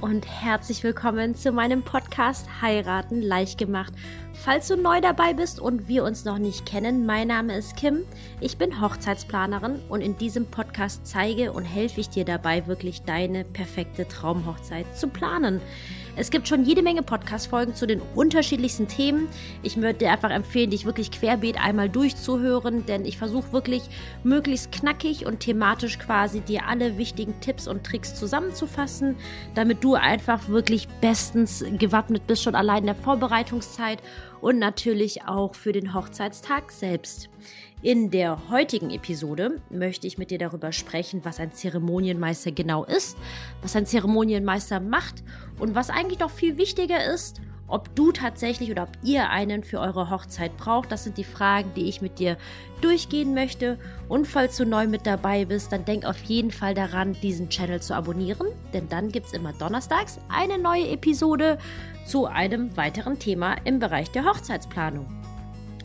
Und herzlich willkommen zu meinem Podcast Heiraten leicht gemacht. Falls du neu dabei bist und wir uns noch nicht kennen, mein Name ist Kim. Ich bin Hochzeitsplanerin und in diesem Podcast zeige und helfe ich dir dabei, wirklich deine perfekte Traumhochzeit zu planen. Es gibt schon jede Menge Podcast-Folgen zu den unterschiedlichsten Themen. Ich würde dir einfach empfehlen, dich wirklich querbeet einmal durchzuhören, denn ich versuche wirklich möglichst knackig und thematisch quasi dir alle wichtigen Tipps und Tricks zusammenzufassen, damit du einfach wirklich bestens gewappnet bist, schon allein in der Vorbereitungszeit und natürlich auch für den Hochzeitstag selbst. In der heutigen Episode möchte ich mit dir darüber sprechen, was ein Zeremonienmeister genau ist, was ein Zeremonienmeister macht und was eigentlich noch viel wichtiger ist, ob du tatsächlich oder ob ihr einen für eure Hochzeit braucht. Das sind die Fragen, die ich mit dir durchgehen möchte. Und falls du neu mit dabei bist, dann denk auf jeden Fall daran, diesen Channel zu abonnieren, denn dann gibt es immer donnerstags eine neue Episode zu einem weiteren Thema im Bereich der Hochzeitsplanung.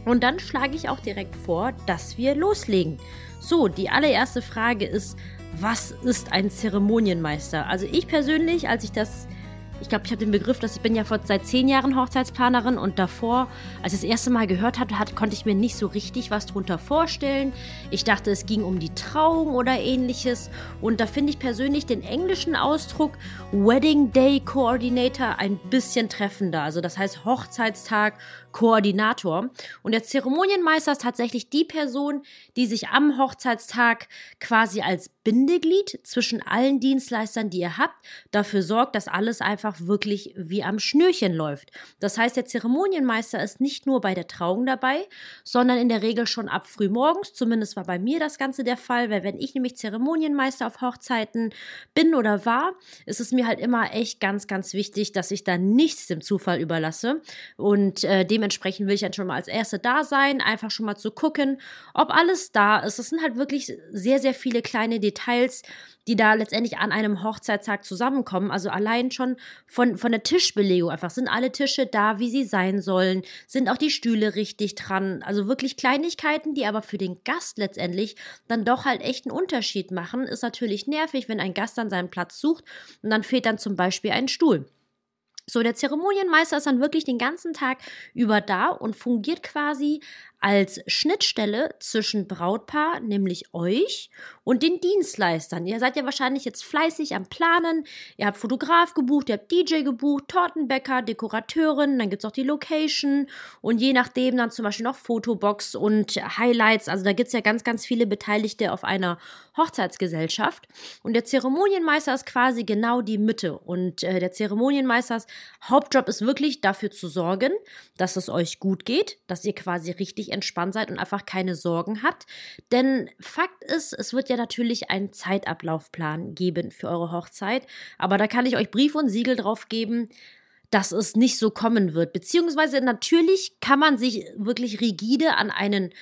Und dann schlage ich auch direkt vor, dass wir loslegen. So, die allererste Frage ist, was ist ein Zeremonienmeister? Also ich persönlich, als ich das ich glaube, ich habe den Begriff, dass ich bin ja vor, seit zehn Jahren Hochzeitsplanerin und davor, als ich das erste Mal gehört habe, hat, konnte ich mir nicht so richtig was drunter vorstellen. Ich dachte, es ging um die Trauung oder ähnliches. Und da finde ich persönlich den englischen Ausdruck Wedding Day Coordinator ein bisschen treffender. Also das heißt Hochzeitstag Koordinator. Und der Zeremonienmeister ist tatsächlich die Person, die sich am Hochzeitstag quasi als Bindeglied zwischen allen Dienstleistern, die ihr habt, dafür sorgt, dass alles einfach wirklich wie am Schnürchen läuft. Das heißt, der Zeremonienmeister ist nicht nur bei der Trauung dabei, sondern in der Regel schon ab frühmorgens. Zumindest war bei mir das Ganze der Fall, weil wenn ich nämlich Zeremonienmeister auf Hochzeiten bin oder war, ist es mir halt immer echt ganz, ganz wichtig, dass ich da nichts dem Zufall überlasse. Und äh, dementsprechend will ich dann schon mal als Erste da sein, einfach schon mal zu gucken, ob alles da ist. Es sind halt wirklich sehr, sehr viele kleine Details die da letztendlich an einem Hochzeitstag zusammenkommen. Also allein schon von, von der Tischbelegung einfach. Sind alle Tische da, wie sie sein sollen? Sind auch die Stühle richtig dran? Also wirklich Kleinigkeiten, die aber für den Gast letztendlich dann doch halt echt einen Unterschied machen. Ist natürlich nervig, wenn ein Gast dann seinen Platz sucht und dann fehlt dann zum Beispiel ein Stuhl. So, der Zeremonienmeister ist dann wirklich den ganzen Tag über da und fungiert quasi als Schnittstelle zwischen Brautpaar, nämlich euch, und den Dienstleistern. Ihr seid ja wahrscheinlich jetzt fleißig am Planen. Ihr habt Fotograf gebucht, ihr habt DJ gebucht, Tortenbäcker, Dekorateurin, dann gibt es auch die Location und je nachdem dann zum Beispiel noch Fotobox und Highlights. Also da gibt es ja ganz, ganz viele Beteiligte auf einer Hochzeitsgesellschaft. Und der Zeremonienmeister ist quasi genau die Mitte. Und äh, der Zeremonienmeisters Hauptjob ist wirklich dafür zu sorgen, dass es euch gut geht, dass ihr quasi richtig entspannt seid und einfach keine Sorgen habt. Denn Fakt ist, es wird ja natürlich einen Zeitablaufplan geben für eure Hochzeit. Aber da kann ich euch Brief und Siegel drauf geben, dass es nicht so kommen wird. Beziehungsweise natürlich kann man sich wirklich rigide an einen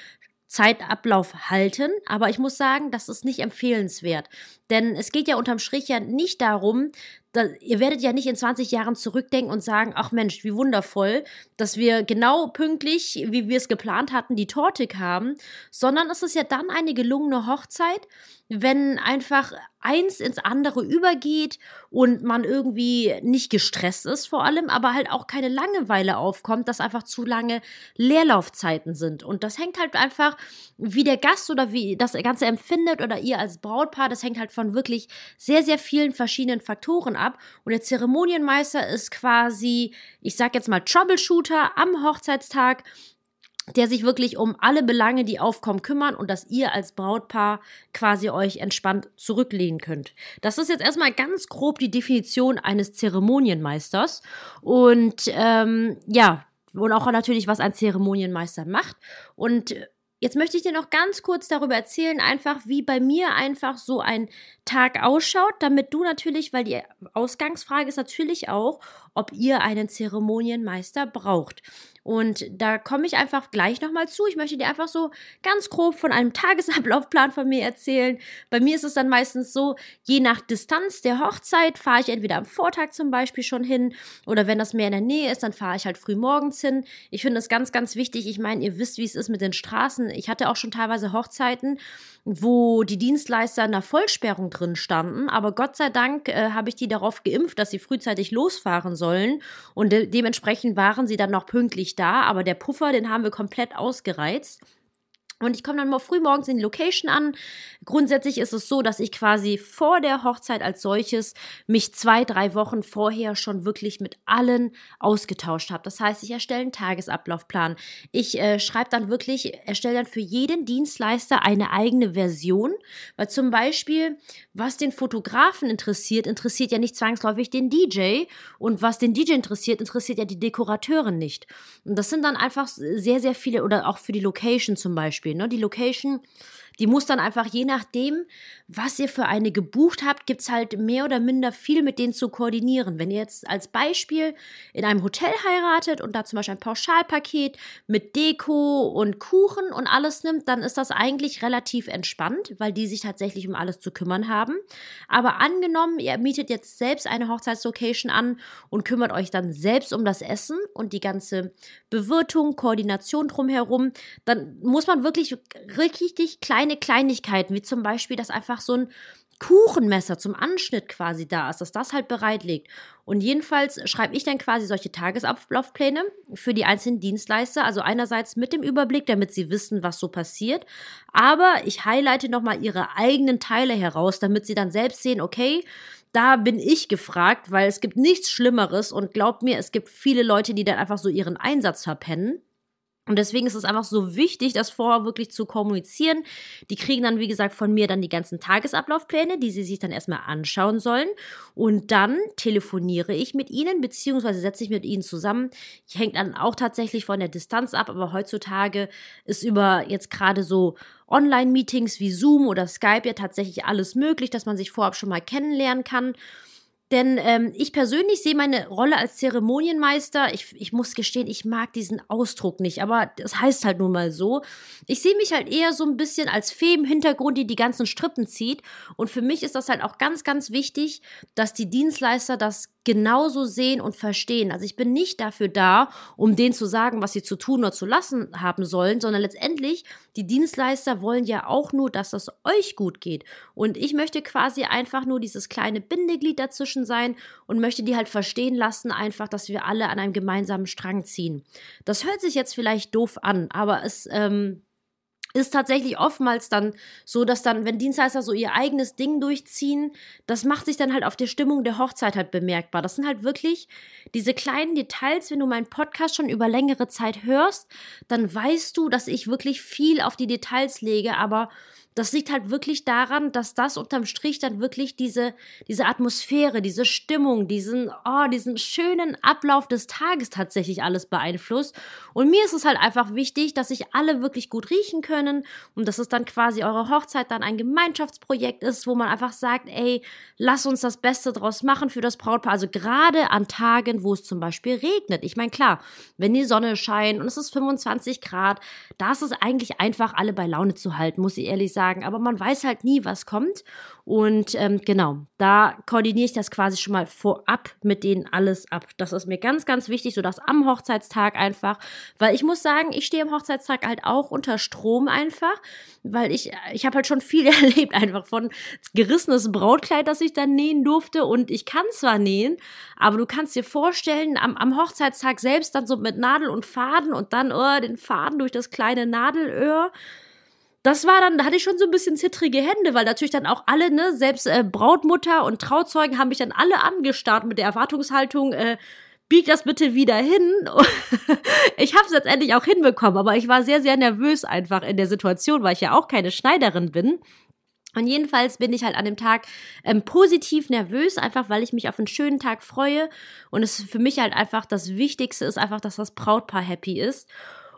Zeitablauf halten, aber ich muss sagen, das ist nicht empfehlenswert. Denn es geht ja unterm Strich ja nicht darum, da, ihr werdet ja nicht in 20 Jahren zurückdenken und sagen, ach Mensch, wie wundervoll, dass wir genau pünktlich, wie wir es geplant hatten, die Torte haben, sondern es ist ja dann eine gelungene Hochzeit, wenn einfach eins ins andere übergeht und man irgendwie nicht gestresst ist vor allem, aber halt auch keine Langeweile aufkommt, dass einfach zu lange Leerlaufzeiten sind. Und das hängt halt einfach, wie der Gast oder wie das Ganze empfindet oder ihr als Brautpaar, das hängt halt von wirklich sehr, sehr vielen verschiedenen Faktoren ab. Und der Zeremonienmeister ist quasi, ich sag jetzt mal, Troubleshooter am Hochzeitstag der sich wirklich um alle Belange, die aufkommen, kümmern und dass ihr als Brautpaar quasi euch entspannt zurücklehnen könnt. Das ist jetzt erstmal ganz grob die Definition eines Zeremonienmeisters. Und ähm, ja, und auch natürlich, was ein Zeremonienmeister macht. Und Jetzt möchte ich dir noch ganz kurz darüber erzählen, einfach wie bei mir einfach so ein Tag ausschaut, damit du natürlich, weil die Ausgangsfrage ist natürlich auch, ob ihr einen Zeremonienmeister braucht. Und da komme ich einfach gleich nochmal zu. Ich möchte dir einfach so ganz grob von einem Tagesablaufplan von mir erzählen. Bei mir ist es dann meistens so, je nach Distanz der Hochzeit fahre ich entweder am Vortag zum Beispiel schon hin oder wenn das mehr in der Nähe ist, dann fahre ich halt früh morgens hin. Ich finde das ganz, ganz wichtig. Ich meine, ihr wisst, wie es ist mit den Straßen. Ich hatte auch schon teilweise Hochzeiten, wo die Dienstleister in der Vollsperrung drin standen. Aber Gott sei Dank äh, habe ich die darauf geimpft, dass sie frühzeitig losfahren sollen. Und de dementsprechend waren sie dann noch pünktlich da, aber der Puffer, den haben wir komplett ausgereizt. Und ich komme dann mal früh morgens in die Location an. Grundsätzlich ist es so, dass ich quasi vor der Hochzeit als solches mich zwei, drei Wochen vorher schon wirklich mit allen ausgetauscht habe. Das heißt, ich erstelle einen Tagesablaufplan. Ich äh, schreibe dann wirklich, erstelle dann für jeden Dienstleister eine eigene Version, weil zum Beispiel, was den Fotografen interessiert, interessiert ja nicht zwangsläufig den DJ und was den DJ interessiert, interessiert ja die Dekorateurin nicht. Und das sind dann einfach sehr, sehr viele oder auch für die Location zum Beispiel. Beispiel. Ne? Die Location die muss dann einfach je nachdem, was ihr für eine gebucht habt, gibt es halt mehr oder minder viel mit denen zu koordinieren. Wenn ihr jetzt als Beispiel in einem Hotel heiratet und da zum Beispiel ein Pauschalpaket mit Deko und Kuchen und alles nimmt, dann ist das eigentlich relativ entspannt, weil die sich tatsächlich um alles zu kümmern haben. Aber angenommen, ihr mietet jetzt selbst eine Hochzeitslocation an und kümmert euch dann selbst um das Essen und die ganze Bewirtung, Koordination drumherum, dann muss man wirklich richtig kleine kleine Kleinigkeiten, wie zum Beispiel, dass einfach so ein Kuchenmesser zum Anschnitt quasi da ist, dass das halt bereit liegt. Und jedenfalls schreibe ich dann quasi solche Tagesablaufpläne für die einzelnen Dienstleister. Also einerseits mit dem Überblick, damit sie wissen, was so passiert. Aber ich highlighte nochmal ihre eigenen Teile heraus, damit sie dann selbst sehen, okay, da bin ich gefragt, weil es gibt nichts Schlimmeres und glaubt mir, es gibt viele Leute, die dann einfach so ihren Einsatz verpennen. Und deswegen ist es einfach so wichtig, das vorher wirklich zu kommunizieren. Die kriegen dann, wie gesagt, von mir dann die ganzen Tagesablaufpläne, die sie sich dann erstmal anschauen sollen. Und dann telefoniere ich mit ihnen, beziehungsweise setze ich mit ihnen zusammen. Hängt dann auch tatsächlich von der Distanz ab, aber heutzutage ist über jetzt gerade so Online-Meetings wie Zoom oder Skype ja tatsächlich alles möglich, dass man sich vorab schon mal kennenlernen kann. Denn ähm, ich persönlich sehe meine Rolle als Zeremonienmeister, ich, ich muss gestehen, ich mag diesen Ausdruck nicht, aber das heißt halt nun mal so. Ich sehe mich halt eher so ein bisschen als Fee im Hintergrund, die die ganzen Strippen zieht. Und für mich ist das halt auch ganz, ganz wichtig, dass die Dienstleister das genauso sehen und verstehen. Also ich bin nicht dafür da, um denen zu sagen, was sie zu tun oder zu lassen haben sollen, sondern letztendlich, die Dienstleister wollen ja auch nur, dass es euch gut geht. Und ich möchte quasi einfach nur dieses kleine Bindeglied dazwischen sein und möchte die halt verstehen lassen, einfach, dass wir alle an einem gemeinsamen Strang ziehen. Das hört sich jetzt vielleicht doof an, aber es, ähm, ist tatsächlich oftmals dann so, dass dann, wenn Dienstleister so ihr eigenes Ding durchziehen, das macht sich dann halt auf der Stimmung der Hochzeit halt bemerkbar. Das sind halt wirklich diese kleinen Details, wenn du meinen Podcast schon über längere Zeit hörst, dann weißt du, dass ich wirklich viel auf die Details lege, aber das liegt halt wirklich daran, dass das unterm Strich dann wirklich diese, diese Atmosphäre, diese Stimmung, diesen, oh, diesen schönen Ablauf des Tages tatsächlich alles beeinflusst. Und mir ist es halt einfach wichtig, dass sich alle wirklich gut riechen können und dass es dann quasi eure Hochzeit dann ein Gemeinschaftsprojekt ist, wo man einfach sagt, ey, lass uns das Beste draus machen für das Brautpaar. Also gerade an Tagen, wo es zum Beispiel regnet. Ich meine, klar, wenn die Sonne scheint und es ist 25 Grad, da ist es eigentlich einfach, alle bei Laune zu halten, muss ich ehrlich sagen sagen, aber man weiß halt nie, was kommt. Und ähm, genau, da koordiniere ich das quasi schon mal vorab mit denen alles ab. Das ist mir ganz, ganz wichtig, so dass am Hochzeitstag einfach, weil ich muss sagen, ich stehe am Hochzeitstag halt auch unter Strom einfach, weil ich, ich habe halt schon viel erlebt, einfach von gerissenes Brautkleid, das ich dann nähen durfte. Und ich kann zwar nähen, aber du kannst dir vorstellen, am, am Hochzeitstag selbst dann so mit Nadel und Faden und dann oh, den Faden durch das kleine Nadelöhr das war dann, da hatte ich schon so ein bisschen zittrige Hände, weil natürlich dann auch alle, ne, selbst äh, Brautmutter und Trauzeugen haben mich dann alle angestarrt mit der Erwartungshaltung, äh, bieg das bitte wieder hin. ich habe es letztendlich auch hinbekommen, aber ich war sehr, sehr nervös einfach in der Situation, weil ich ja auch keine Schneiderin bin. Und jedenfalls bin ich halt an dem Tag ähm, positiv nervös, einfach weil ich mich auf einen schönen Tag freue. Und es für mich halt einfach das Wichtigste ist einfach, dass das Brautpaar happy ist.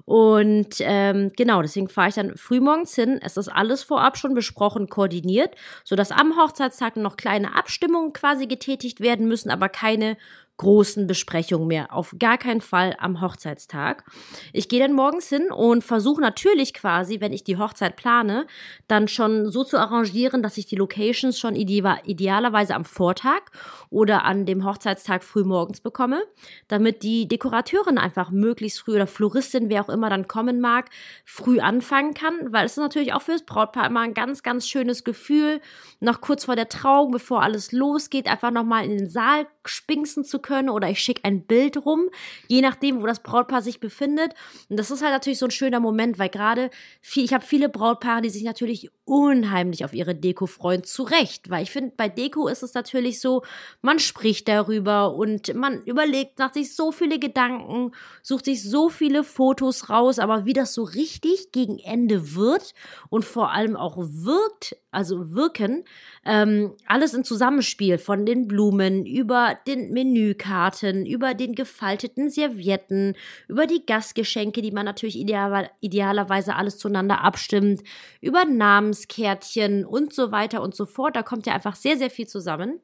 Und ähm, genau, deswegen fahre ich dann frühmorgens hin. Es ist alles vorab schon besprochen, koordiniert, sodass am Hochzeitstag noch kleine Abstimmungen quasi getätigt werden müssen, aber keine großen Besprechungen mehr. Auf gar keinen Fall am Hochzeitstag. Ich gehe dann morgens hin und versuche natürlich quasi, wenn ich die Hochzeit plane, dann schon so zu arrangieren, dass ich die Locations schon idealerweise am Vortag oder an dem Hochzeitstag früh morgens bekomme, damit die Dekorateurin einfach möglichst früh oder Floristin, wer auch immer dann kommen mag, früh anfangen kann, weil es ist natürlich auch fürs Brautpaar immer ein ganz, ganz schönes Gefühl, noch kurz vor der Trauung, bevor alles losgeht, einfach nochmal in den Saal spinksen zu können oder ich schicke ein Bild rum, je nachdem, wo das Brautpaar sich befindet. Und das ist halt natürlich so ein schöner Moment, weil gerade viel, ich habe viele Brautpaare, die sich natürlich unheimlich auf ihre Deko freuen, zu Recht, weil ich finde, bei Deko ist es natürlich so, man spricht darüber und man überlegt, macht sich so viele Gedanken, sucht sich so viele Fotos raus, aber wie das so richtig gegen Ende wird und vor allem auch wirkt, also wirken, ähm, alles im Zusammenspiel von den Blumen über den Menükarten, über den gefalteten Servietten, über die Gastgeschenke, die man natürlich ideal, idealerweise alles zueinander abstimmt, über Namenskärtchen und so weiter und so fort. Da kommt ja einfach sehr, sehr viel zusammen.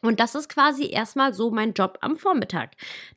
Und das ist quasi erstmal so mein Job am Vormittag.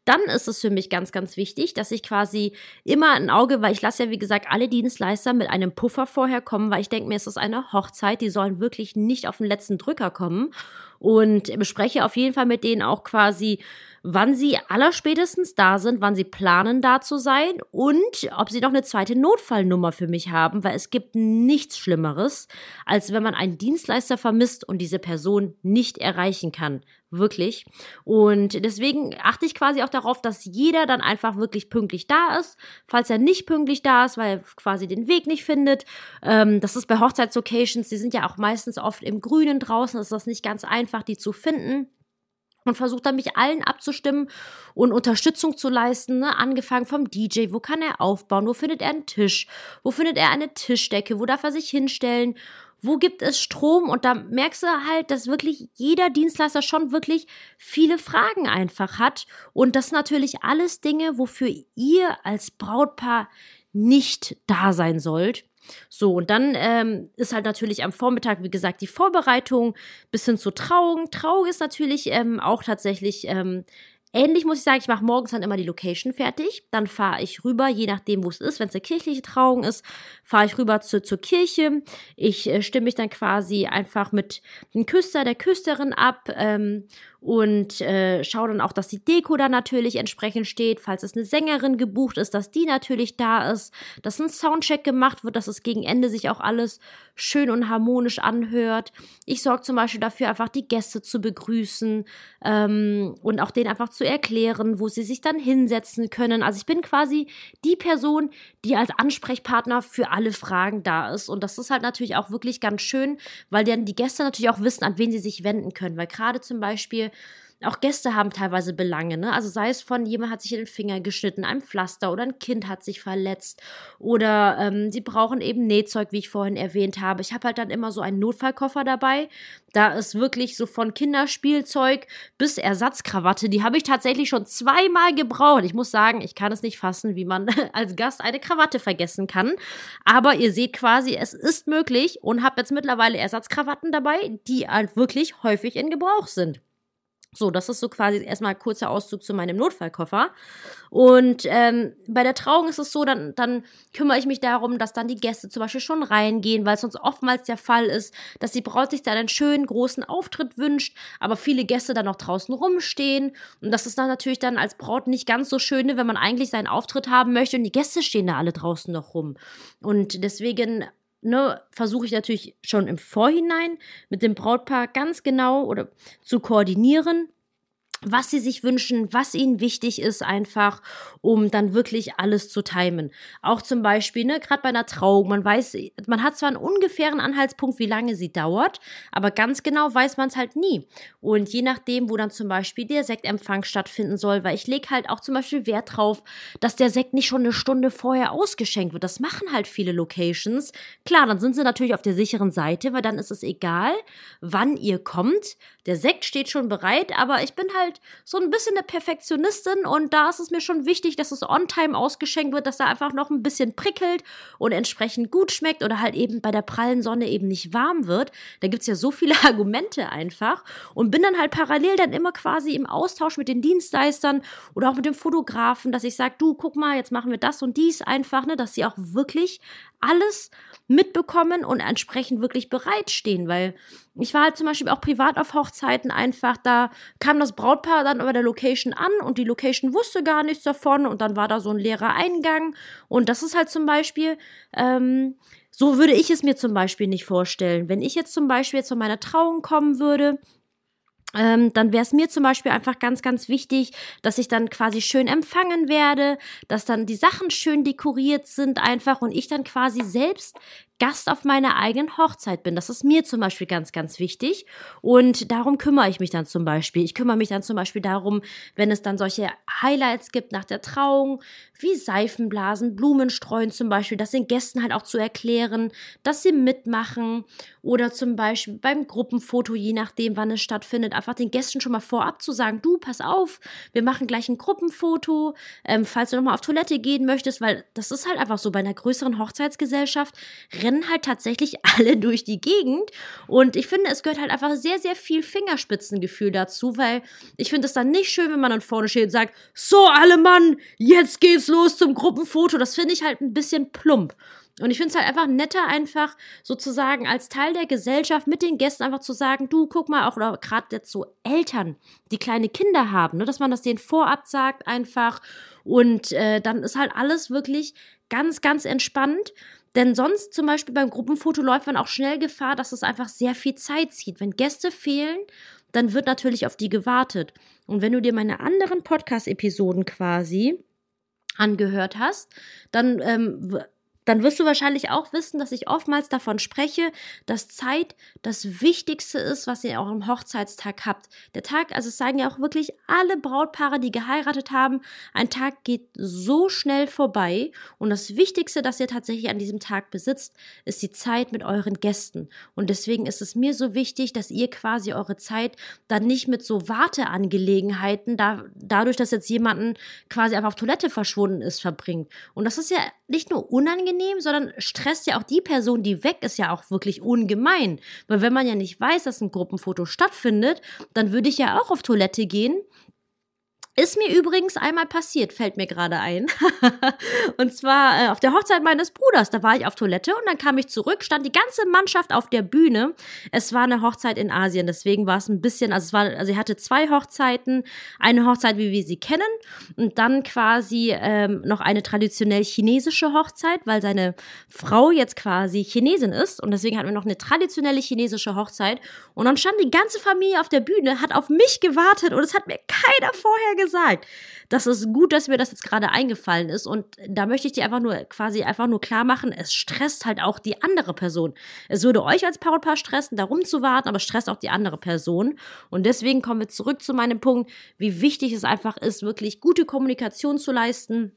Dann ist es für mich ganz, ganz wichtig, dass ich quasi immer ein Auge, weil ich lasse ja, wie gesagt, alle Dienstleister mit einem Puffer vorher kommen, weil ich denke mir, es ist eine Hochzeit, die sollen wirklich nicht auf den letzten Drücker kommen und bespreche auf jeden Fall mit denen auch quasi, wann sie allerspätestens da sind, wann sie planen da zu sein und ob sie noch eine zweite Notfallnummer für mich haben, weil es gibt nichts Schlimmeres, als wenn man einen Dienstleister vermisst und diese Person nicht erreichen kann. Wirklich. Und deswegen achte ich quasi auch darauf, dass jeder dann einfach wirklich pünktlich da ist. Falls er nicht pünktlich da ist, weil er quasi den Weg nicht findet. Ähm, das ist bei Hochzeitslocations, die sind ja auch meistens oft im Grünen draußen, ist das nicht ganz einfach, die zu finden und versucht dann mich allen abzustimmen und Unterstützung zu leisten, ne? angefangen vom DJ, wo kann er aufbauen, wo findet er einen Tisch, wo findet er eine Tischdecke, wo darf er sich hinstellen wo gibt es Strom? Und da merkst du halt, dass wirklich jeder Dienstleister schon wirklich viele Fragen einfach hat. Und das natürlich alles Dinge, wofür ihr als Brautpaar nicht da sein sollt. So, und dann ähm, ist halt natürlich am Vormittag, wie gesagt, die Vorbereitung bis hin zur Trauung. Trauung ist natürlich ähm, auch tatsächlich ähm, Ähnlich muss ich sagen, ich mache morgens dann immer die Location fertig. Dann fahre ich rüber, je nachdem, wo es ist. Wenn es eine kirchliche Trauung ist, fahre ich rüber zu, zur Kirche. Ich äh, stimme mich dann quasi einfach mit dem Küster, der Küsterin ab. Ähm, und äh, schaue dann auch, dass die Deko da natürlich entsprechend steht, falls es eine Sängerin gebucht ist, dass die natürlich da ist, dass ein Soundcheck gemacht wird, dass es gegen Ende sich auch alles schön und harmonisch anhört. Ich sorge zum Beispiel dafür, einfach die Gäste zu begrüßen ähm, und auch denen einfach zu erklären, wo sie sich dann hinsetzen können. Also ich bin quasi die Person, die als Ansprechpartner für alle Fragen da ist. Und das ist halt natürlich auch wirklich ganz schön, weil dann die Gäste natürlich auch wissen, an wen sie sich wenden können. Weil gerade zum Beispiel auch Gäste haben teilweise Belange, ne? Also sei es von jemand hat sich in den Finger geschnitten, ein Pflaster oder ein Kind hat sich verletzt oder ähm, sie brauchen eben Nähzeug, wie ich vorhin erwähnt habe. Ich habe halt dann immer so einen Notfallkoffer dabei. Da ist wirklich so von Kinderspielzeug bis Ersatzkrawatte. Die habe ich tatsächlich schon zweimal gebraucht. Ich muss sagen, ich kann es nicht fassen, wie man als Gast eine Krawatte vergessen kann. Aber ihr seht quasi, es ist möglich und habe jetzt mittlerweile Ersatzkrawatten dabei, die halt wirklich häufig in Gebrauch sind. So, das ist so quasi erstmal kurzer Auszug zu meinem Notfallkoffer. Und ähm, bei der Trauung ist es so, dann, dann kümmere ich mich darum, dass dann die Gäste zum Beispiel schon reingehen, weil es sonst oftmals der Fall ist, dass die Braut sich dann einen schönen großen Auftritt wünscht, aber viele Gäste dann noch draußen rumstehen. Und das ist dann natürlich dann als Braut nicht ganz so schön, wenn man eigentlich seinen Auftritt haben möchte und die Gäste stehen da alle draußen noch rum. Und deswegen ne, versuche ich natürlich schon im Vorhinein mit dem Brautpaar ganz genau oder zu koordinieren was sie sich wünschen, was ihnen wichtig ist, einfach, um dann wirklich alles zu timen. Auch zum Beispiel, ne, gerade bei einer Trauung, man weiß, man hat zwar einen ungefähren Anhaltspunkt, wie lange sie dauert, aber ganz genau weiß man es halt nie. Und je nachdem, wo dann zum Beispiel der Sektempfang stattfinden soll, weil ich lege halt auch zum Beispiel Wert drauf, dass der Sekt nicht schon eine Stunde vorher ausgeschenkt wird. Das machen halt viele Locations. Klar, dann sind sie natürlich auf der sicheren Seite, weil dann ist es egal, wann ihr kommt. Der Sekt steht schon bereit, aber ich bin halt halt so ein bisschen eine Perfektionistin und da ist es mir schon wichtig, dass es on time ausgeschenkt wird, dass da einfach noch ein bisschen prickelt und entsprechend gut schmeckt oder halt eben bei der prallen Sonne eben nicht warm wird. Da gibt's ja so viele Argumente einfach und bin dann halt parallel dann immer quasi im Austausch mit den Dienstleistern oder auch mit dem Fotografen, dass ich sage, du, guck mal, jetzt machen wir das und dies einfach, ne, dass sie auch wirklich alles mitbekommen und entsprechend wirklich bereitstehen, weil ich war halt zum Beispiel auch privat auf Hochzeiten einfach, da kam das Brautpaar dann über der Location an und die Location wusste gar nichts davon und dann war da so ein leerer Eingang und das ist halt zum Beispiel, ähm, so würde ich es mir zum Beispiel nicht vorstellen. Wenn ich jetzt zum Beispiel zu meiner Trauung kommen würde, ähm, dann wäre es mir zum Beispiel einfach ganz, ganz wichtig, dass ich dann quasi schön empfangen werde, dass dann die Sachen schön dekoriert sind einfach und ich dann quasi selbst Gast auf meiner eigenen Hochzeit bin. Das ist mir zum Beispiel ganz, ganz wichtig. Und darum kümmere ich mich dann zum Beispiel. Ich kümmere mich dann zum Beispiel darum, wenn es dann solche Highlights gibt nach der Trauung, wie Seifenblasen, Blumenstreuen zum Beispiel, das den Gästen halt auch zu erklären, dass sie mitmachen. Oder zum Beispiel beim Gruppenfoto, je nachdem, wann es stattfindet, einfach den Gästen schon mal vorab zu sagen, du, pass auf, wir machen gleich ein Gruppenfoto, ähm, falls du nochmal auf Toilette gehen möchtest, weil das ist halt einfach so bei einer größeren Hochzeitsgesellschaft, rennen halt tatsächlich alle durch die Gegend. Und ich finde, es gehört halt einfach sehr, sehr viel Fingerspitzengefühl dazu, weil ich finde es dann nicht schön, wenn man dann vorne steht und sagt, so alle Mann, jetzt geht's los zum Gruppenfoto. Das finde ich halt ein bisschen plump. Und ich finde es halt einfach netter, einfach sozusagen als Teil der Gesellschaft mit den Gästen einfach zu sagen, du guck mal, auch oder gerade jetzt so Eltern, die kleine Kinder haben, ne, dass man das denen vorab sagt einfach. Und äh, dann ist halt alles wirklich ganz, ganz entspannt. Denn sonst zum Beispiel beim Gruppenfoto läuft man auch schnell Gefahr, dass es einfach sehr viel Zeit zieht. Wenn Gäste fehlen, dann wird natürlich auf die gewartet. Und wenn du dir meine anderen Podcast-Episoden quasi angehört hast, dann ähm, dann wirst du wahrscheinlich auch wissen, dass ich oftmals davon spreche, dass Zeit das Wichtigste ist, was ihr auch am Hochzeitstag habt. Der Tag, also es sagen ja auch wirklich alle Brautpaare, die geheiratet haben, ein Tag geht so schnell vorbei und das Wichtigste, das ihr tatsächlich an diesem Tag besitzt, ist die Zeit mit euren Gästen. Und deswegen ist es mir so wichtig, dass ihr quasi eure Zeit dann nicht mit so Warteangelegenheiten, da, dadurch, dass jetzt jemanden quasi einfach auf Toilette verschwunden ist, verbringt. Und das ist ja nicht nur unangenehm, unangenehm, sondern stresst ja auch die Person, die weg ist, ja auch wirklich ungemein. Weil wenn man ja nicht weiß, dass ein Gruppenfoto stattfindet, dann würde ich ja auch auf Toilette gehen ist mir übrigens einmal passiert, fällt mir gerade ein. und zwar äh, auf der Hochzeit meines Bruders. Da war ich auf Toilette und dann kam ich zurück, stand die ganze Mannschaft auf der Bühne. Es war eine Hochzeit in Asien, deswegen war es ein bisschen, also es war, also er hatte zwei Hochzeiten. Eine Hochzeit, wie wir sie kennen, und dann quasi ähm, noch eine traditionell chinesische Hochzeit, weil seine Frau jetzt quasi Chinesin ist. Und deswegen hatten wir noch eine traditionelle chinesische Hochzeit. Und dann stand die ganze Familie auf der Bühne, hat auf mich gewartet und es hat mir keiner vorher gesagt. Das ist gut, dass mir das jetzt gerade eingefallen ist. Und da möchte ich dir einfach nur quasi einfach nur klar machen, es stresst halt auch die andere Person. Es würde euch als Brautpaar stressen, darum zu warten, aber es stresst auch die andere Person. Und deswegen kommen wir zurück zu meinem Punkt, wie wichtig es einfach ist, wirklich gute Kommunikation zu leisten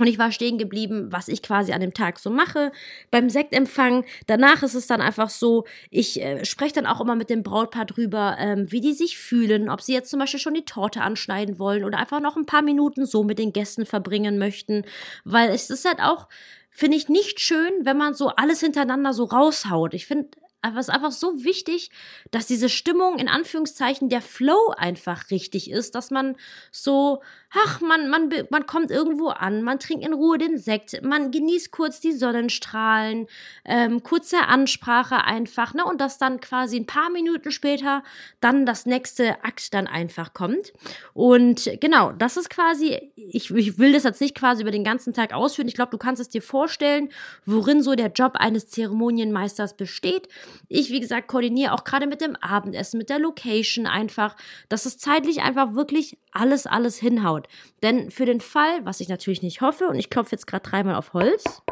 und ich war stehen geblieben, was ich quasi an dem Tag so mache. Beim Sektempfang, danach ist es dann einfach so, ich äh, spreche dann auch immer mit dem Brautpaar drüber, ähm, wie die sich fühlen, ob sie jetzt zum Beispiel schon die Torte anschneiden wollen oder einfach noch ein paar Minuten so mit den Gästen verbringen möchten. Weil es ist halt auch, finde ich, nicht schön, wenn man so alles hintereinander so raushaut. Ich finde, aber es ist einfach so wichtig, dass diese Stimmung, in Anführungszeichen, der Flow einfach richtig ist, dass man so, ach, man, man, man kommt irgendwo an, man trinkt in Ruhe den Sekt, man genießt kurz die Sonnenstrahlen, ähm, kurze Ansprache einfach, ne, und dass dann quasi ein paar Minuten später dann das nächste Akt dann einfach kommt. Und genau, das ist quasi, ich, ich will das jetzt nicht quasi über den ganzen Tag ausführen. Ich glaube, du kannst es dir vorstellen, worin so der Job eines Zeremonienmeisters besteht. Ich, wie gesagt, koordiniere auch gerade mit dem Abendessen, mit der Location einfach, dass es zeitlich einfach wirklich alles, alles hinhaut. Denn für den Fall, was ich natürlich nicht hoffe, und ich klopfe jetzt gerade dreimal auf Holz,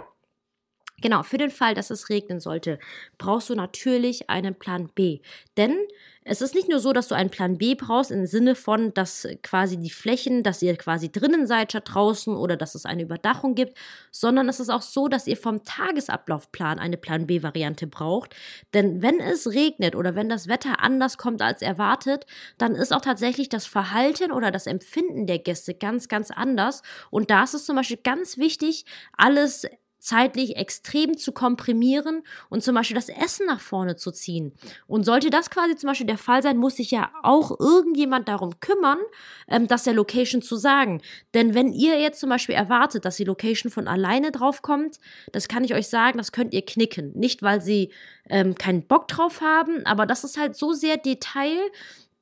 Genau, für den Fall, dass es regnen sollte, brauchst du natürlich einen Plan B. Denn es ist nicht nur so, dass du einen Plan B brauchst im Sinne von, dass quasi die Flächen, dass ihr quasi drinnen seid statt draußen oder dass es eine Überdachung gibt, sondern es ist auch so, dass ihr vom Tagesablaufplan eine Plan B-Variante braucht. Denn wenn es regnet oder wenn das Wetter anders kommt als erwartet, dann ist auch tatsächlich das Verhalten oder das Empfinden der Gäste ganz, ganz anders. Und da ist es zum Beispiel ganz wichtig, alles zeitlich extrem zu komprimieren und zum Beispiel das Essen nach vorne zu ziehen. Und sollte das quasi zum Beispiel der Fall sein, muss sich ja auch irgendjemand darum kümmern, ähm, das der Location zu sagen. Denn wenn ihr jetzt zum Beispiel erwartet, dass die Location von alleine draufkommt, das kann ich euch sagen, das könnt ihr knicken. Nicht, weil sie ähm, keinen Bock drauf haben, aber das ist halt so sehr Detail,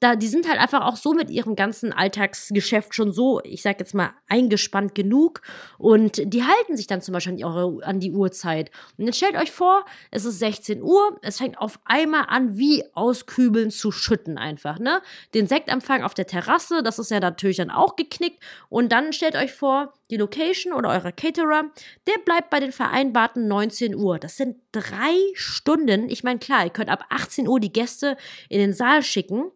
da, die sind halt einfach auch so mit ihrem ganzen Alltagsgeschäft schon so, ich sag jetzt mal, eingespannt genug und die halten sich dann zum Beispiel an die, an die Uhrzeit. Und jetzt stellt euch vor, es ist 16 Uhr, es fängt auf einmal an, wie auskübeln zu schütten einfach, ne? Den Sektempfang auf der Terrasse, das ist ja natürlich dann auch geknickt und dann stellt euch vor, die Location oder euer Caterer, der bleibt bei den vereinbarten 19 Uhr. Das sind drei Stunden. Ich meine, klar, ihr könnt ab 18 Uhr die Gäste in den Saal schicken.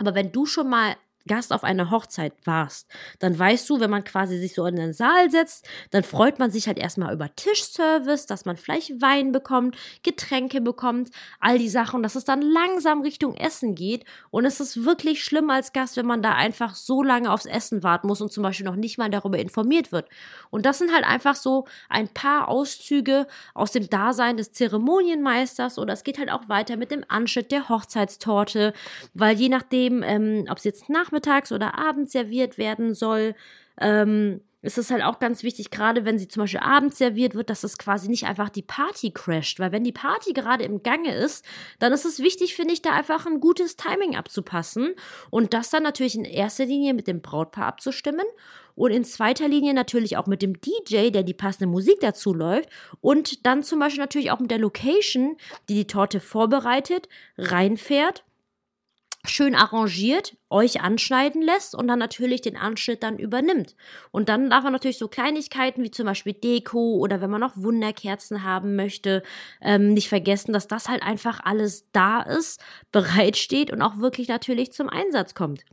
Aber wenn du schon mal Gast auf einer Hochzeit warst, dann weißt du, wenn man quasi sich so in den Saal setzt, dann freut man sich halt erstmal über Tischservice, dass man vielleicht Wein bekommt, Getränke bekommt, all die Sachen, dass es dann langsam Richtung Essen geht. Und es ist wirklich schlimm als Gast, wenn man da einfach so lange aufs Essen warten muss und zum Beispiel noch nicht mal darüber informiert wird. Und das sind halt einfach so ein paar Auszüge aus dem Dasein des Zeremonienmeisters oder es geht halt auch weiter mit dem Anschnitt der Hochzeitstorte, weil je nachdem, ähm, ob es jetzt nach nachmittags oder abends serviert werden soll. Ähm, ist es halt auch ganz wichtig, gerade wenn sie zum Beispiel abends serviert wird, dass es quasi nicht einfach die Party crasht. Weil wenn die Party gerade im Gange ist, dann ist es wichtig, finde ich, da einfach ein gutes Timing abzupassen und das dann natürlich in erster Linie mit dem Brautpaar abzustimmen und in zweiter Linie natürlich auch mit dem DJ, der die passende Musik dazu läuft und dann zum Beispiel natürlich auch mit der Location, die die Torte vorbereitet, reinfährt schön arrangiert, euch anschneiden lässt und dann natürlich den Anschnitt dann übernimmt. Und dann darf man natürlich so Kleinigkeiten wie zum Beispiel Deko oder wenn man noch Wunderkerzen haben möchte, ähm, nicht vergessen, dass das halt einfach alles da ist, bereitsteht und auch wirklich natürlich zum Einsatz kommt.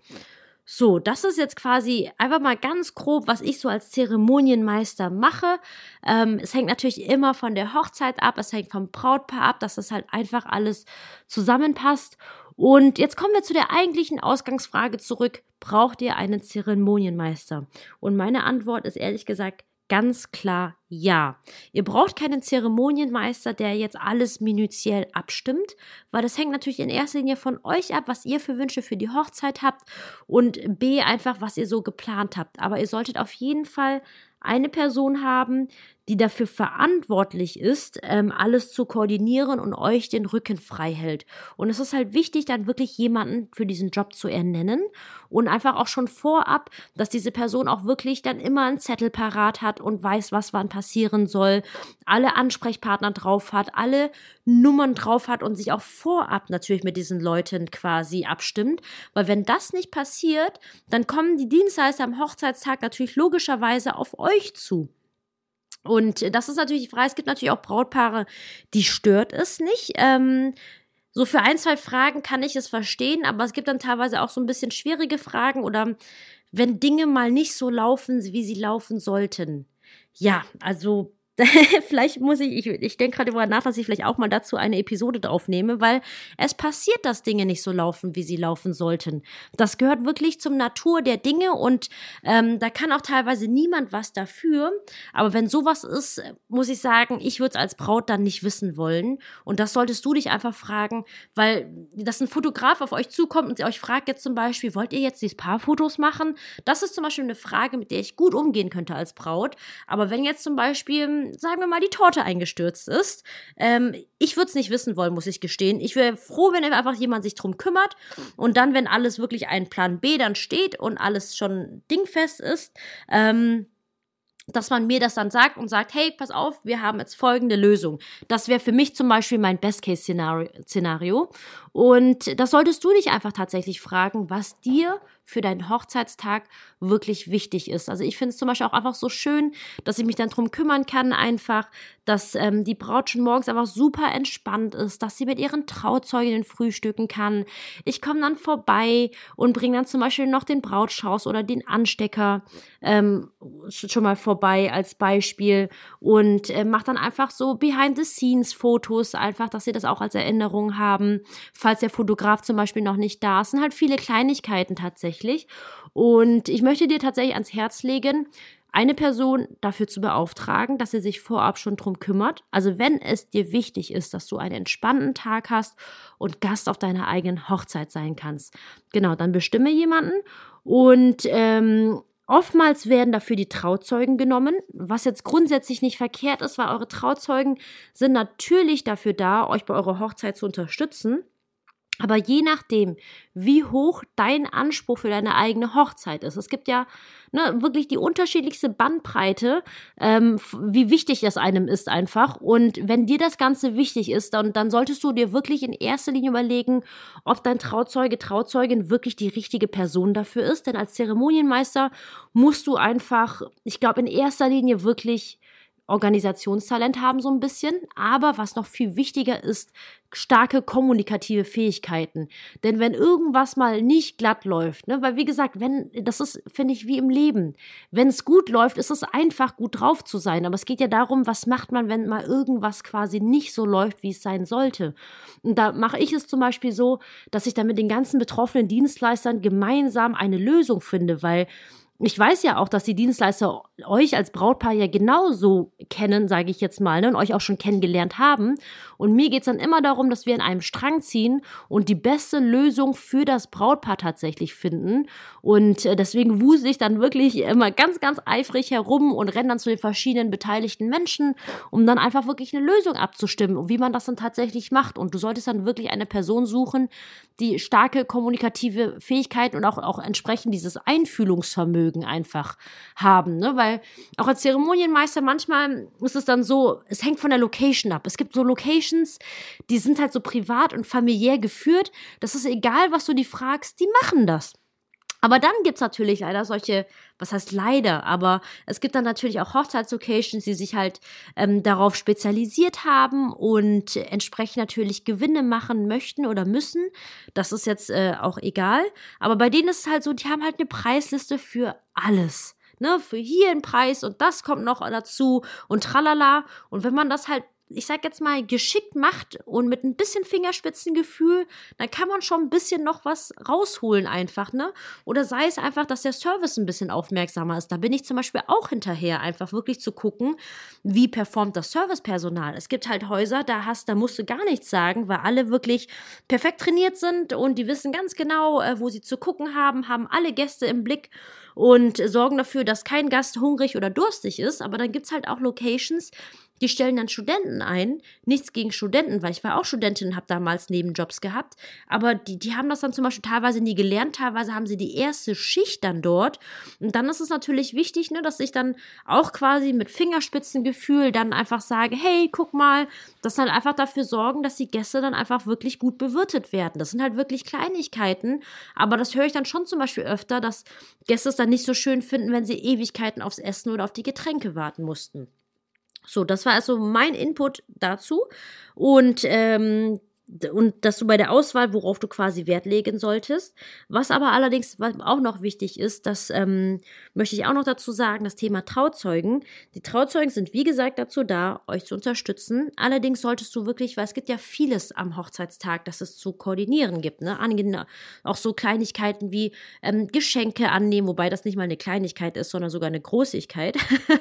So, das ist jetzt quasi einfach mal ganz grob, was ich so als Zeremonienmeister mache. Ähm, es hängt natürlich immer von der Hochzeit ab, es hängt vom Brautpaar ab, dass das halt einfach alles zusammenpasst. Und jetzt kommen wir zu der eigentlichen Ausgangsfrage zurück. Braucht ihr einen Zeremonienmeister? Und meine Antwort ist ehrlich gesagt ganz klar ja. Ihr braucht keinen Zeremonienmeister, der jetzt alles minutiell abstimmt, weil das hängt natürlich in erster Linie von euch ab, was ihr für Wünsche für die Hochzeit habt und B einfach, was ihr so geplant habt. Aber ihr solltet auf jeden Fall eine Person haben, die dafür verantwortlich ist, ähm, alles zu koordinieren und euch den Rücken frei hält. Und es ist halt wichtig, dann wirklich jemanden für diesen Job zu ernennen und einfach auch schon vorab, dass diese Person auch wirklich dann immer einen Zettel parat hat und weiß, was wann passieren soll, alle Ansprechpartner drauf hat, alle Nummern drauf hat und sich auch vorab natürlich mit diesen Leuten quasi abstimmt. Weil wenn das nicht passiert, dann kommen die Dienstleister am Hochzeitstag natürlich logischerweise auf euch zu. Und das ist natürlich die Frage. Es gibt natürlich auch Brautpaare, die stört es nicht. Ähm, so für ein, zwei Fragen kann ich es verstehen, aber es gibt dann teilweise auch so ein bisschen schwierige Fragen oder wenn Dinge mal nicht so laufen, wie sie laufen sollten. Ja, also vielleicht muss ich, ich, ich denke gerade darüber nach, dass ich vielleicht auch mal dazu eine Episode draufnehme, weil es passiert, dass Dinge nicht so laufen, wie sie laufen sollten. Das gehört wirklich zum Natur der Dinge und ähm, da kann auch teilweise niemand was dafür. Aber wenn sowas ist, muss ich sagen, ich würde es als Braut dann nicht wissen wollen. Und das solltest du dich einfach fragen, weil dass ein Fotograf auf euch zukommt und euch fragt jetzt zum Beispiel, wollt ihr jetzt diese Paarfotos machen? Das ist zum Beispiel eine Frage, mit der ich gut umgehen könnte als Braut. Aber wenn jetzt zum Beispiel sagen wir mal, die Torte eingestürzt ist. Ähm, ich würde es nicht wissen wollen, muss ich gestehen. Ich wäre froh, wenn einfach jemand sich drum kümmert und dann, wenn alles wirklich ein Plan B dann steht und alles schon dingfest ist, ähm, dass man mir das dann sagt und sagt, hey, pass auf, wir haben jetzt folgende Lösung. Das wäre für mich zum Beispiel mein Best-Case-Szenario. Und das solltest du dich einfach tatsächlich fragen, was dir für deinen Hochzeitstag wirklich wichtig ist. Also ich finde es zum Beispiel auch einfach so schön, dass ich mich dann drum kümmern kann, einfach, dass ähm, die Braut schon morgens einfach super entspannt ist, dass sie mit ihren Trauzeuginnen frühstücken kann. Ich komme dann vorbei und bringe dann zum Beispiel noch den Brautstrauß oder den Anstecker ähm, schon mal vorbei als Beispiel und äh, mache dann einfach so Behind-the-Scenes-Fotos, einfach, dass sie das auch als Erinnerung haben, falls der Fotograf zum Beispiel noch nicht da ist. sind halt viele Kleinigkeiten tatsächlich. Und ich möchte dir tatsächlich ans Herz legen, eine Person dafür zu beauftragen, dass sie sich vorab schon drum kümmert. Also wenn es dir wichtig ist, dass du einen entspannten Tag hast und Gast auf deiner eigenen Hochzeit sein kannst. Genau, dann bestimme jemanden und ähm, Oftmals werden dafür die Trauzeugen genommen, was jetzt grundsätzlich nicht verkehrt ist, weil eure Trauzeugen sind natürlich dafür da, euch bei eurer Hochzeit zu unterstützen. Aber je nachdem, wie hoch dein Anspruch für deine eigene Hochzeit ist. Es gibt ja ne, wirklich die unterschiedlichste Bandbreite, ähm, wie wichtig das einem ist einfach. Und wenn dir das Ganze wichtig ist, dann, dann solltest du dir wirklich in erster Linie überlegen, ob dein Trauzeuge, Trauzeugin wirklich die richtige Person dafür ist. Denn als Zeremonienmeister musst du einfach, ich glaube, in erster Linie wirklich Organisationstalent haben so ein bisschen, aber was noch viel wichtiger ist, starke kommunikative Fähigkeiten. Denn wenn irgendwas mal nicht glatt läuft, ne, weil wie gesagt, wenn, das ist, finde ich, wie im Leben. Wenn es gut läuft, ist es einfach, gut drauf zu sein. Aber es geht ja darum, was macht man, wenn mal irgendwas quasi nicht so läuft, wie es sein sollte. Und da mache ich es zum Beispiel so, dass ich dann mit den ganzen betroffenen Dienstleistern gemeinsam eine Lösung finde, weil ich weiß ja auch, dass die Dienstleister euch als Brautpaar ja genauso kennen, sage ich jetzt mal, ne, und euch auch schon kennengelernt haben. Und mir geht's dann immer darum, dass wir in einem Strang ziehen und die beste Lösung für das Brautpaar tatsächlich finden. Und äh, deswegen wusel ich dann wirklich immer ganz, ganz eifrig herum und renne dann zu den verschiedenen beteiligten Menschen, um dann einfach wirklich eine Lösung abzustimmen und wie man das dann tatsächlich macht. Und du solltest dann wirklich eine Person suchen, die starke kommunikative Fähigkeiten und auch, auch entsprechend dieses Einfühlungsvermögen Vermögen einfach haben, ne? Weil auch als Zeremonienmeister manchmal ist es dann so, es hängt von der Location ab. Es gibt so Locations, die sind halt so privat und familiär geführt. Das ist egal, was du die fragst, die machen das. Aber dann gibt es natürlich leider solche, was heißt leider, aber es gibt dann natürlich auch Hochzeitslocations, die sich halt ähm, darauf spezialisiert haben und entsprechend natürlich Gewinne machen möchten oder müssen. Das ist jetzt äh, auch egal. Aber bei denen ist es halt so, die haben halt eine Preisliste für alles. Ne, für hier ein Preis und das kommt noch dazu und tralala. Und wenn man das halt ich sag jetzt mal, geschickt macht und mit ein bisschen Fingerspitzengefühl, dann kann man schon ein bisschen noch was rausholen einfach, ne? Oder sei es einfach, dass der Service ein bisschen aufmerksamer ist. Da bin ich zum Beispiel auch hinterher, einfach wirklich zu gucken, wie performt das Servicepersonal. Es gibt halt Häuser, da hast, da musst du gar nichts sagen, weil alle wirklich perfekt trainiert sind und die wissen ganz genau, äh, wo sie zu gucken haben, haben alle Gäste im Blick und sorgen dafür, dass kein Gast hungrig oder durstig ist. Aber dann gibt's halt auch Locations, die stellen dann Studenten ein. Nichts gegen Studenten, weil ich war auch Studentin, habe damals Nebenjobs gehabt. Aber die, die haben das dann zum Beispiel teilweise nie gelernt. Teilweise haben sie die erste Schicht dann dort. Und dann ist es natürlich wichtig, ne, dass ich dann auch quasi mit Fingerspitzengefühl dann einfach sage, hey, guck mal, das halt einfach dafür sorgen, dass die Gäste dann einfach wirklich gut bewirtet werden. Das sind halt wirklich Kleinigkeiten. Aber das höre ich dann schon zum Beispiel öfter, dass Gäste es dann nicht so schön finden, wenn sie Ewigkeiten aufs Essen oder auf die Getränke warten mussten. So, das war also mein Input dazu. Und ähm, und dass du bei der Auswahl, worauf du quasi Wert legen solltest. Was aber allerdings auch noch wichtig ist, das ähm, möchte ich auch noch dazu sagen, das Thema Trauzeugen. Die Trauzeugen sind wie gesagt dazu da, euch zu unterstützen. Allerdings solltest du wirklich, weil es gibt ja vieles am Hochzeitstag, das es zu koordinieren gibt. Ne? Auch so Kleinigkeiten wie ähm, Geschenke annehmen, wobei das nicht mal eine Kleinigkeit ist, sondern sogar eine Großigkeit.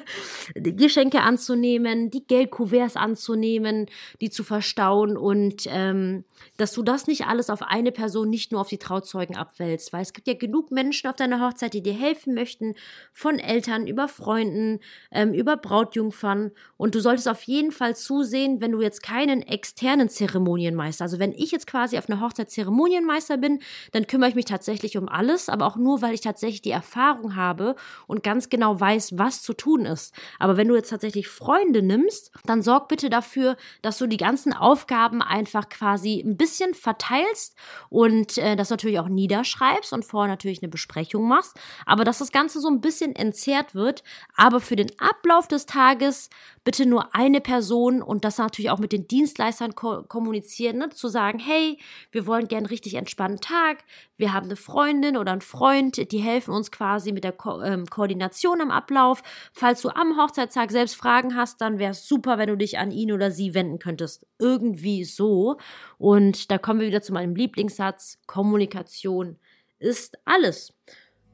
Geschenke anzunehmen, die Geldkuverts anzunehmen, die zu verstauen und ähm, ähm, dass du das nicht alles auf eine Person, nicht nur auf die Trauzeugen abwälzt, weil es gibt ja genug Menschen auf deiner Hochzeit, die dir helfen möchten, von Eltern über Freunden, ähm, über Brautjungfern und du solltest auf jeden Fall zusehen, wenn du jetzt keinen externen Zeremonienmeister, also wenn ich jetzt quasi auf einer Hochzeit Zeremonienmeister bin, dann kümmere ich mich tatsächlich um alles, aber auch nur, weil ich tatsächlich die Erfahrung habe und ganz genau weiß, was zu tun ist. Aber wenn du jetzt tatsächlich Freunde nimmst, dann sorg bitte dafür, dass du die ganzen Aufgaben einfach quasi quasi ein bisschen verteilst und äh, das natürlich auch niederschreibst und vorher natürlich eine Besprechung machst, aber dass das Ganze so ein bisschen entzerrt wird, aber für den Ablauf des Tages bitte nur eine Person und das natürlich auch mit den Dienstleistern ko kommunizieren, ne? zu sagen, hey, wir wollen gern richtig entspannten Tag, wir haben eine Freundin oder einen Freund, die helfen uns quasi mit der Ko ähm, Koordination am Ablauf. Falls du am Hochzeitstag selbst Fragen hast, dann wäre es super, wenn du dich an ihn oder sie wenden könntest. Irgendwie so. Und da kommen wir wieder zu meinem Lieblingssatz, Kommunikation ist alles.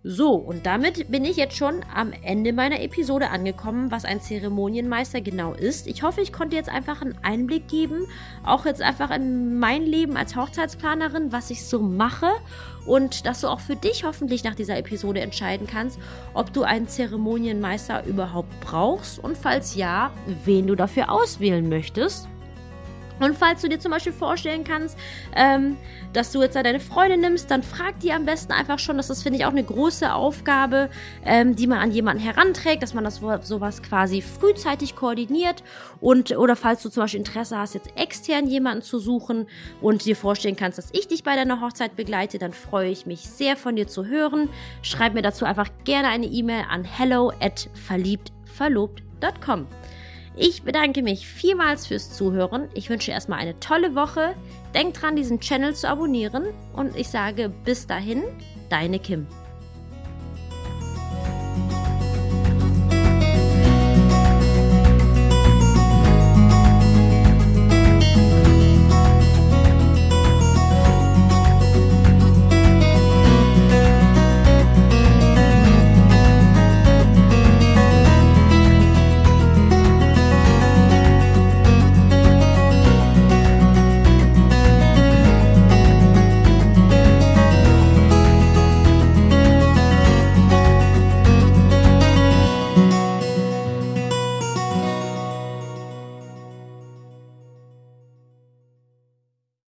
So, und damit bin ich jetzt schon am Ende meiner Episode angekommen, was ein Zeremonienmeister genau ist. Ich hoffe, ich konnte jetzt einfach einen Einblick geben, auch jetzt einfach in mein Leben als Hochzeitsplanerin, was ich so mache und dass du auch für dich hoffentlich nach dieser Episode entscheiden kannst, ob du einen Zeremonienmeister überhaupt brauchst und falls ja, wen du dafür auswählen möchtest. Und falls du dir zum Beispiel vorstellen kannst, ähm, dass du jetzt deine Freundin nimmst, dann frag die am besten einfach schon. Das ist, finde ich, auch eine große Aufgabe, ähm, die man an jemanden heranträgt, dass man das sowas quasi frühzeitig koordiniert. Und oder falls du zum Beispiel Interesse hast, jetzt extern jemanden zu suchen und dir vorstellen kannst, dass ich dich bei deiner Hochzeit begleite, dann freue ich mich sehr von dir zu hören. Schreib mir dazu einfach gerne eine E-Mail an hello at verliebtverlobt.com. Ich bedanke mich vielmals fürs Zuhören. Ich wünsche erstmal eine tolle Woche. Denk dran, diesen Channel zu abonnieren. Und ich sage bis dahin, deine Kim.